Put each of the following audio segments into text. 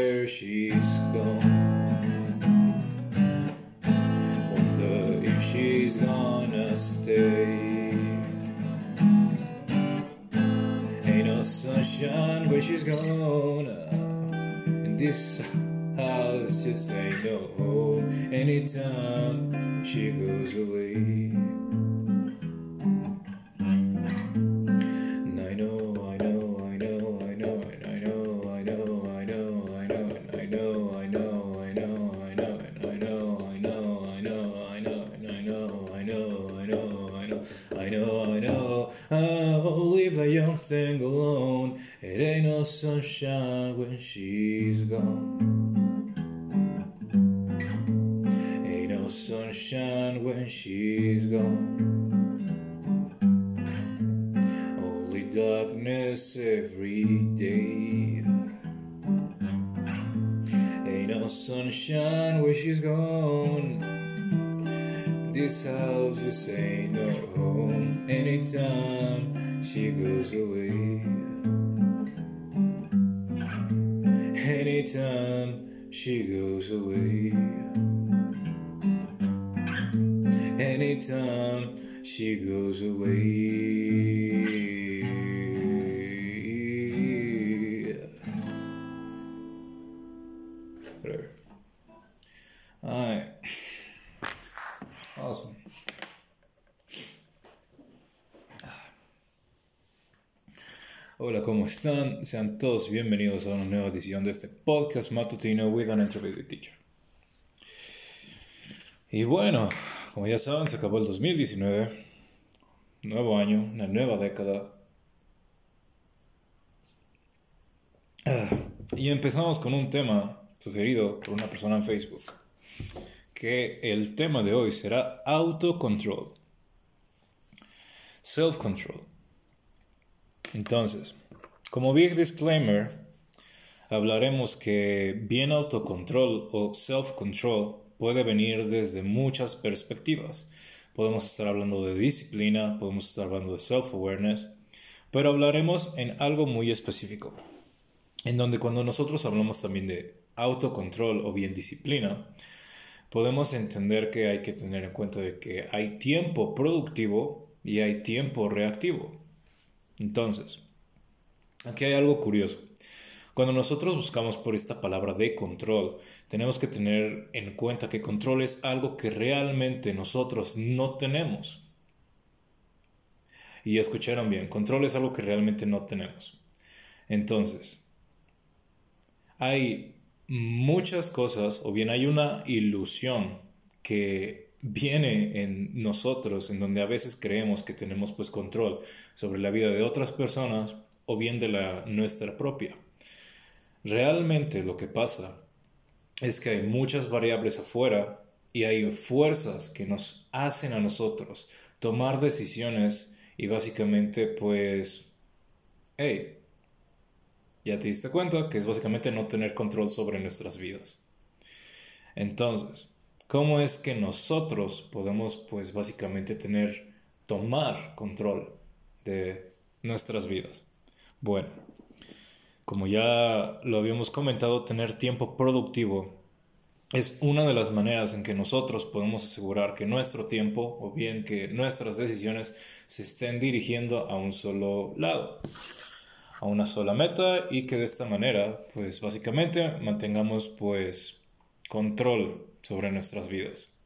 Where she's gone. Wonder if she's gonna stay. Ain't no sunshine where she's gone. And this house just ain't no home anytime she goes away. Young alone. It ain't no sunshine when she's gone. Ain't no sunshine when she's gone. Only darkness every day. Ain't no sunshine when she's gone. This house just ain't no home anytime she goes away. Anytime she goes away. Anytime she goes away. Hola, ¿cómo están? Sean todos bienvenidos a una nueva edición de este podcast matutino with an interview teacher. Y bueno, como ya saben, se acabó el 2019, nuevo año, una nueva década. Y empezamos con un tema sugerido por una persona en Facebook, que el tema de hoy será autocontrol, self-control. Entonces, como big disclaimer, hablaremos que bien autocontrol o self-control puede venir desde muchas perspectivas. Podemos estar hablando de disciplina, podemos estar hablando de self-awareness, pero hablaremos en algo muy específico, en donde cuando nosotros hablamos también de autocontrol o bien disciplina, podemos entender que hay que tener en cuenta de que hay tiempo productivo y hay tiempo reactivo. Entonces, aquí hay algo curioso. Cuando nosotros buscamos por esta palabra de control, tenemos que tener en cuenta que control es algo que realmente nosotros no tenemos. Y escucharon bien, control es algo que realmente no tenemos. Entonces, hay muchas cosas, o bien hay una ilusión que viene en nosotros, en donde a veces creemos que tenemos pues control sobre la vida de otras personas o bien de la nuestra propia. Realmente lo que pasa es que hay muchas variables afuera y hay fuerzas que nos hacen a nosotros tomar decisiones y básicamente pues, hey, ya te diste cuenta que es básicamente no tener control sobre nuestras vidas. Entonces, ¿cómo es que nosotros podemos pues básicamente tener, tomar control de nuestras vidas? Bueno, como ya lo habíamos comentado, tener tiempo productivo es una de las maneras en que nosotros podemos asegurar que nuestro tiempo o bien que nuestras decisiones se estén dirigiendo a un solo lado, a una sola meta y que de esta manera, pues básicamente mantengamos pues control sobre nuestras vidas.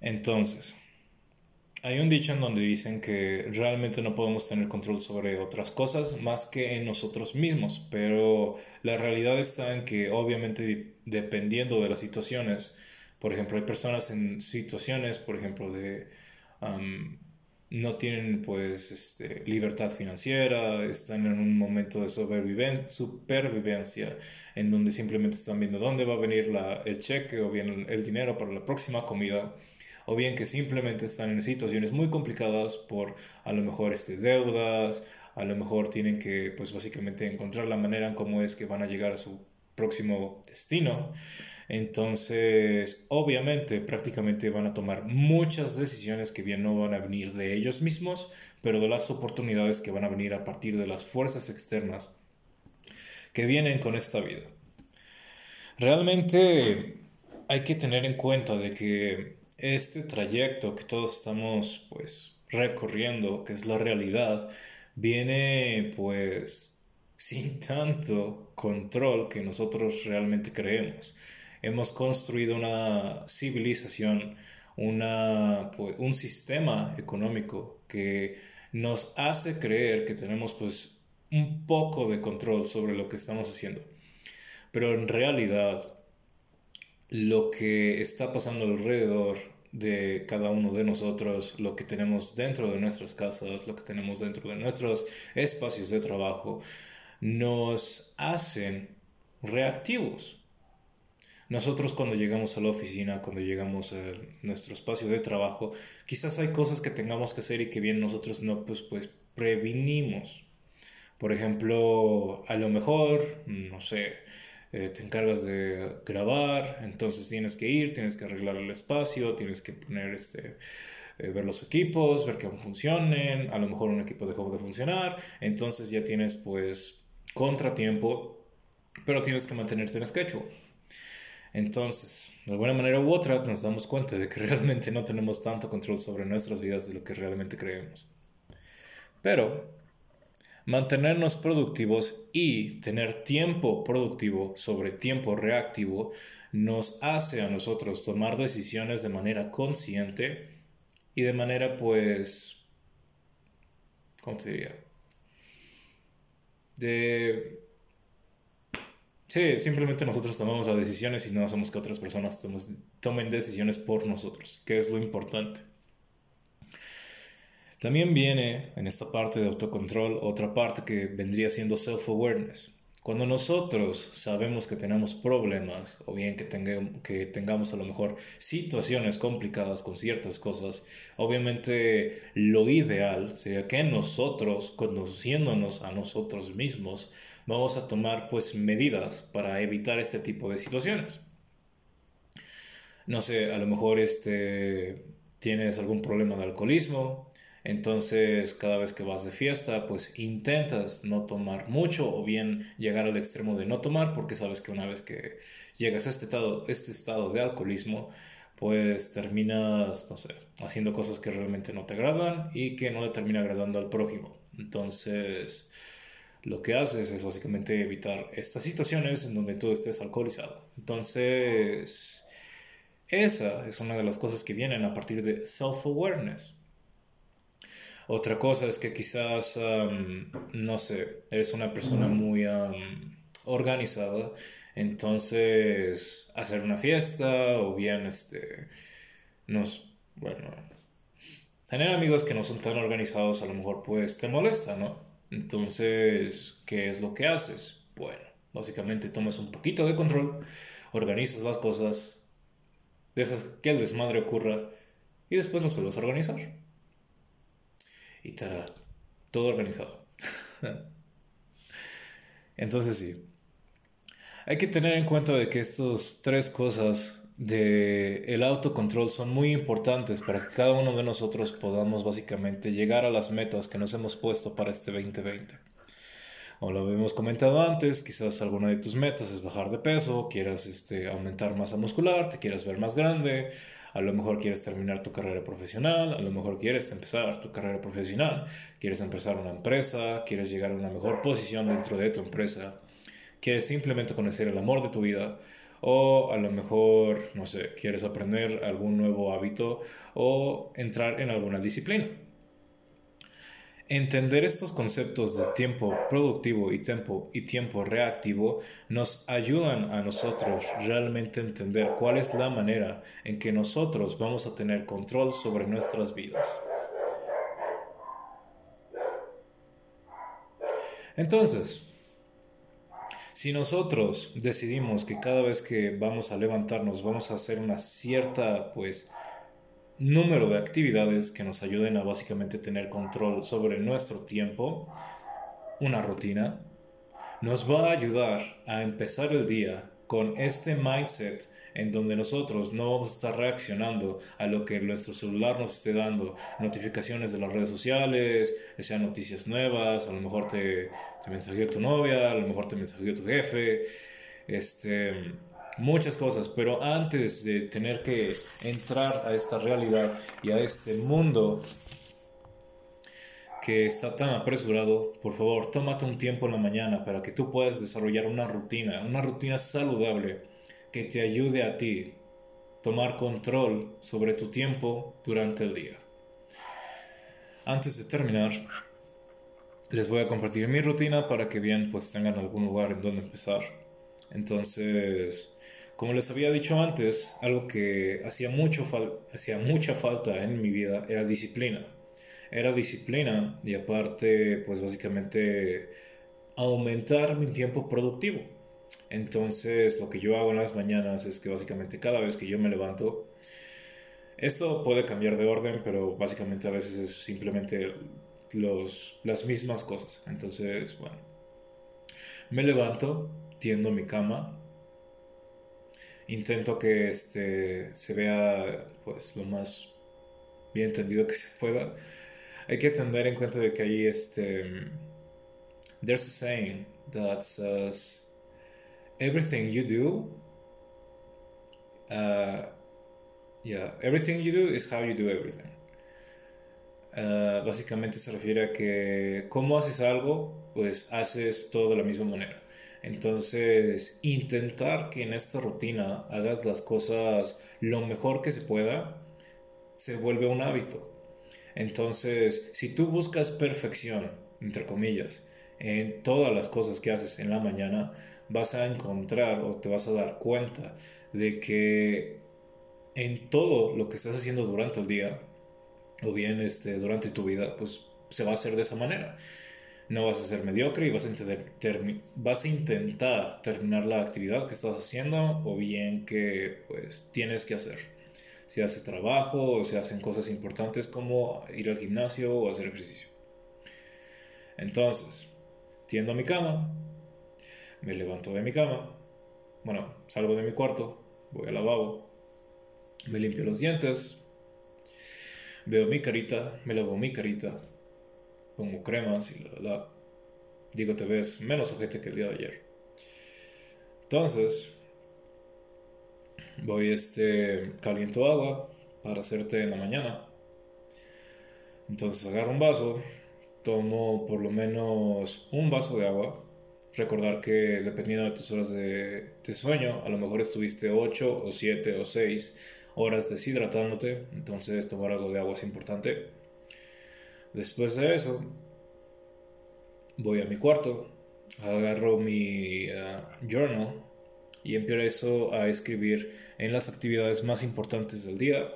Entonces, hay un dicho en donde dicen que realmente no podemos tener control sobre otras cosas más que en nosotros mismos, pero la realidad está en que obviamente dependiendo de las situaciones, por ejemplo, hay personas en situaciones, por ejemplo, de no tienen pues este, libertad financiera, están en un momento de supervivencia en donde simplemente están viendo dónde va a venir la, el cheque o bien el dinero para la próxima comida o bien que simplemente están en situaciones muy complicadas por a lo mejor este, deudas, a lo mejor tienen que pues básicamente encontrar la manera en cómo es que van a llegar a su próximo destino. Entonces, obviamente, prácticamente van a tomar muchas decisiones que bien no van a venir de ellos mismos, pero de las oportunidades que van a venir a partir de las fuerzas externas que vienen con esta vida. Realmente hay que tener en cuenta de que este trayecto que todos estamos pues recorriendo, que es la realidad, viene pues sin tanto control que nosotros realmente creemos hemos construido una civilización, una, pues, un sistema económico que nos hace creer que tenemos pues un poco de control sobre lo que estamos haciendo. Pero en realidad lo que está pasando alrededor de cada uno de nosotros, lo que tenemos dentro de nuestras casas, lo que tenemos dentro de nuestros espacios de trabajo, nos hacen reactivos. Nosotros cuando llegamos a la oficina, cuando llegamos a nuestro espacio de trabajo, quizás hay cosas que tengamos que hacer y que bien nosotros no, pues, pues previnimos. Por ejemplo, a lo mejor, no sé, eh, te encargas de grabar, entonces tienes que ir, tienes que arreglar el espacio, tienes que poner este, eh, ver los equipos, ver que funcionen, a lo mejor un equipo dejó de funcionar, entonces ya tienes pues contratiempo, pero tienes que mantenerte en schedule. Entonces, de alguna manera u otra, nos damos cuenta de que realmente no tenemos tanto control sobre nuestras vidas de lo que realmente creemos. Pero, mantenernos productivos y tener tiempo productivo sobre tiempo reactivo nos hace a nosotros tomar decisiones de manera consciente y de manera, pues, ¿cómo se diría? De Sí, simplemente nosotros tomamos las decisiones y no hacemos que otras personas tomen decisiones por nosotros, que es lo importante. También viene en esta parte de autocontrol otra parte que vendría siendo self-awareness. Cuando nosotros sabemos que tenemos problemas o bien que, que tengamos a lo mejor situaciones complicadas con ciertas cosas, obviamente lo ideal sería que nosotros, conociéndonos a nosotros mismos, vamos a tomar pues medidas para evitar este tipo de situaciones. No sé, a lo mejor este, tienes algún problema de alcoholismo, entonces, cada vez que vas de fiesta, pues intentas no tomar mucho o bien llegar al extremo de no tomar, porque sabes que una vez que llegas a este estado, este estado de alcoholismo, pues terminas, no sé, haciendo cosas que realmente no te agradan y que no le termina agradando al prójimo. Entonces, lo que haces es básicamente evitar estas situaciones en donde tú estés alcoholizado. Entonces, esa es una de las cosas que vienen a partir de self-awareness. Otra cosa es que quizás, no sé, eres una persona muy organizada, entonces hacer una fiesta o bien, este, nos, bueno, tener amigos que no son tan organizados a lo mejor pues te molesta, ¿no? Entonces, ¿qué es lo que haces? Bueno, básicamente tomas un poquito de control, organizas las cosas, dejas que el desmadre ocurra y después las vuelves a organizar y estará todo organizado. Entonces sí, hay que tener en cuenta de que estas tres cosas de autocontrol son muy importantes para que cada uno de nosotros podamos básicamente llegar a las metas que nos hemos puesto para este 2020. O lo habíamos comentado antes, quizás alguna de tus metas es bajar de peso, quieras este, aumentar masa muscular, te quieras ver más grande, a lo mejor quieres terminar tu carrera profesional, a lo mejor quieres empezar tu carrera profesional, quieres empezar una empresa, quieres llegar a una mejor posición dentro de tu empresa, quieres simplemente conocer el amor de tu vida o a lo mejor, no sé, quieres aprender algún nuevo hábito o entrar en alguna disciplina. Entender estos conceptos de tiempo productivo y tiempo, y tiempo reactivo nos ayudan a nosotros realmente entender cuál es la manera en que nosotros vamos a tener control sobre nuestras vidas. Entonces, si nosotros decidimos que cada vez que vamos a levantarnos vamos a hacer una cierta pues número de actividades que nos ayuden a básicamente tener control sobre nuestro tiempo, una rutina, nos va a ayudar a empezar el día con este mindset en donde nosotros no vamos a estar reaccionando a lo que nuestro celular nos esté dando, notificaciones de las redes sociales, sean noticias nuevas, a lo mejor te, te mensajeó tu novia, a lo mejor te mensajeó tu jefe, este, muchas cosas, pero antes de tener que entrar a esta realidad y a este mundo que está tan apresurado, por favor, tómate un tiempo en la mañana para que tú puedas desarrollar una rutina, una rutina saludable que te ayude a ti tomar control sobre tu tiempo durante el día. Antes de terminar, les voy a compartir mi rutina para que bien pues tengan algún lugar en donde empezar. Entonces, como les había dicho antes, algo que hacía, mucho hacía mucha falta en mi vida era disciplina era disciplina y aparte, pues básicamente aumentar mi tiempo productivo. Entonces, lo que yo hago en las mañanas es que básicamente cada vez que yo me levanto, esto puede cambiar de orden, pero básicamente a veces es simplemente los, las mismas cosas. Entonces, bueno, me levanto, tiendo mi cama, intento que este, se vea pues lo más bien entendido que se pueda. Hay que tener en cuenta de que hay este there's a saying that says everything you do uh, yeah everything you do is how you do everything. Uh, básicamente se refiere a que cómo haces algo pues haces todo de la misma manera entonces intentar que en esta rutina hagas las cosas lo mejor que se pueda se vuelve un hábito entonces, si tú buscas perfección, entre comillas, en todas las cosas que haces en la mañana, vas a encontrar o te vas a dar cuenta de que en todo lo que estás haciendo durante el día, o bien este, durante tu vida, pues se va a hacer de esa manera. No vas a ser mediocre y vas a, vas a intentar terminar la actividad que estás haciendo o bien que pues tienes que hacer se hace trabajo o se hacen cosas importantes como ir al gimnasio o hacer ejercicio. Entonces, tiendo mi cama, me levanto de mi cama, bueno, salgo de mi cuarto, voy al lavabo, me limpio los dientes, veo mi carita, me lavo mi carita, pongo cremas y la, la, digo te ves menos ojete que el día de ayer. Entonces, voy este caliento agua para hacerte en la mañana. Entonces agarro un vaso tomo por lo menos un vaso de agua. Recordar que dependiendo de tus horas de, sueño a lo mejor estuviste 8 o 7 o 6 horas deshidratándote. Entonces tomar algo de agua es importante después de eso voy a mi cuarto agarro mi ah, journal y empiezo a escribir en las actividades más importantes del día,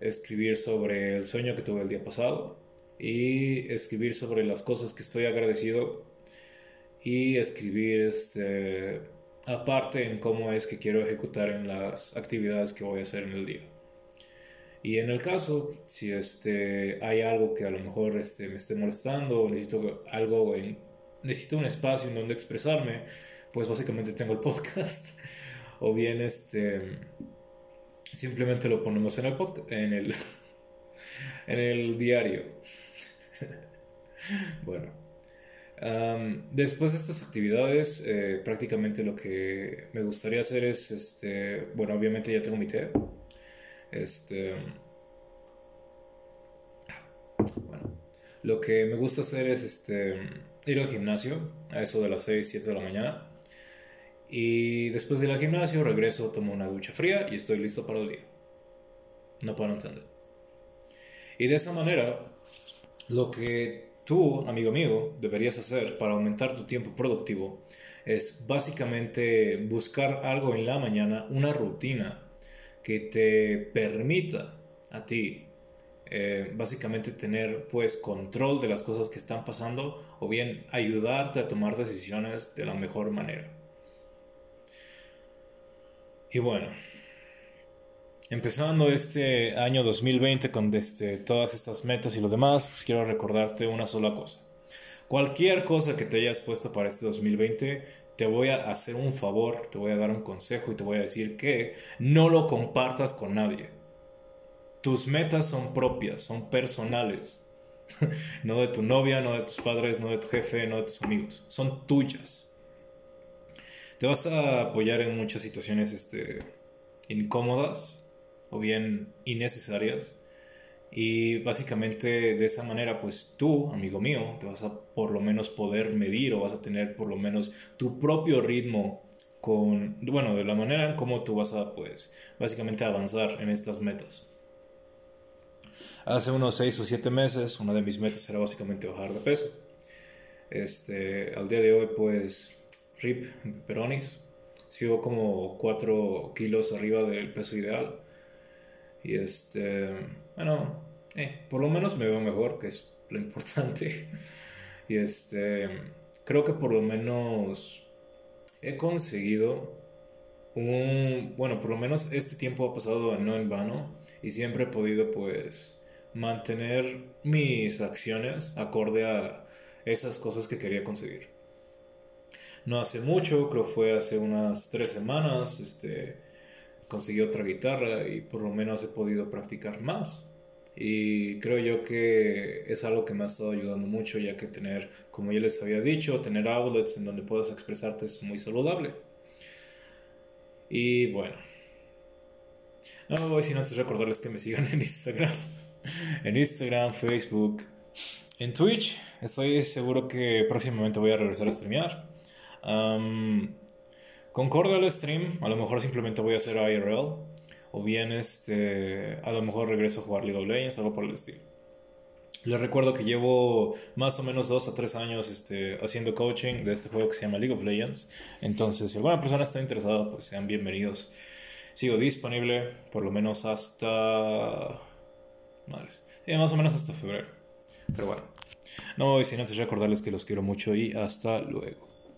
escribir sobre el sueño que tuve el día pasado y escribir sobre las cosas que estoy agradecido y escribir este, aparte en cómo es que quiero ejecutar en las actividades que voy a hacer en el día. Y en el caso, si este, hay algo que a lo mejor este, me esté molestando, necesito algo en, necesito un espacio en donde expresarme, pues básicamente tengo el podcast. o bien este simplemente lo ponemos en el podcast, en el en el diario. bueno. después de estas actividades, eh, prácticamente lo que me gustaría hacer es, este, bueno, obviamente ya tengo mi té. Este, bueno, lo que me gusta hacer es, este, ir al gimnasio a eso de las 6, 7 de la mañana. Y después de ir al gimnasio regreso, tomo una ducha fría y estoy listo para el día. No puedo entender. Y de esa manera, lo que tú, amigo mío, deberías hacer para aumentar tu tiempo productivo es básicamente buscar algo en la mañana, una rutina que te permita a ti eh, básicamente tener pues control de las cosas que están pasando o bien ayudarte a tomar decisiones de la mejor manera. Y bueno, empezando este año 2020 con este, todas estas metas y lo demás, quiero recordarte una sola cosa. Cualquier cosa que te hayas puesto para este 2020, te voy a hacer un favor, te voy a dar un consejo y te voy a decir que no lo compartas con nadie tus metas son propias, son personales. no de tu novia, no de tus padres, no de tu jefe, no de tus amigos. Son tuyas. Te vas a apoyar en muchas situaciones este, incómodas o bien innecesarias. Y básicamente de esa manera, pues tú, amigo mío, te vas a por lo menos poder medir o vas a tener por lo menos tu propio ritmo con, bueno, de la manera en cómo tú vas a, pues, básicamente avanzar en estas metas. Hace unos 6 o 7 meses, una de mis metas era básicamente bajar de peso. Este, al día de hoy, pues, rip en pepperonis. Sigo como 4 kilos arriba del peso ideal. Y este, bueno, eh, por lo menos me veo mejor, que es lo importante. y este, creo que por lo menos he conseguido un, bueno, por lo menos este tiempo ha pasado no en vano y siempre he podido pues mantener mis acciones acorde a esas cosas que quería conseguir. No hace mucho, creo fue hace unas tres semanas, este, conseguí otra guitarra y por lo menos he podido practicar más. Y creo yo que es algo que me ha estado ayudando mucho, ya que tener, como ya les había dicho, tener outlets en donde puedas expresarte es muy saludable. Y bueno, no voy sin antes recordarles que me sigan en Instagram en Instagram, Facebook, en Twitch. Estoy seguro que próximamente voy a regresar a streamear. Um, concordo al stream, a lo mejor simplemente voy a hacer IRL. O bien este, a lo mejor regreso a jugar League of Legends, algo por el estilo. Les recuerdo que llevo más o menos dos a tres años este, haciendo coaching de este juego que se llama League of Legends. Entonces, si alguna persona está interesada, pues sean bienvenidos. Sigo disponible por lo menos hasta madres. más o menos hasta febrero. Pero bueno, no voy sin antes recordarles que los quiero mucho y hasta luego.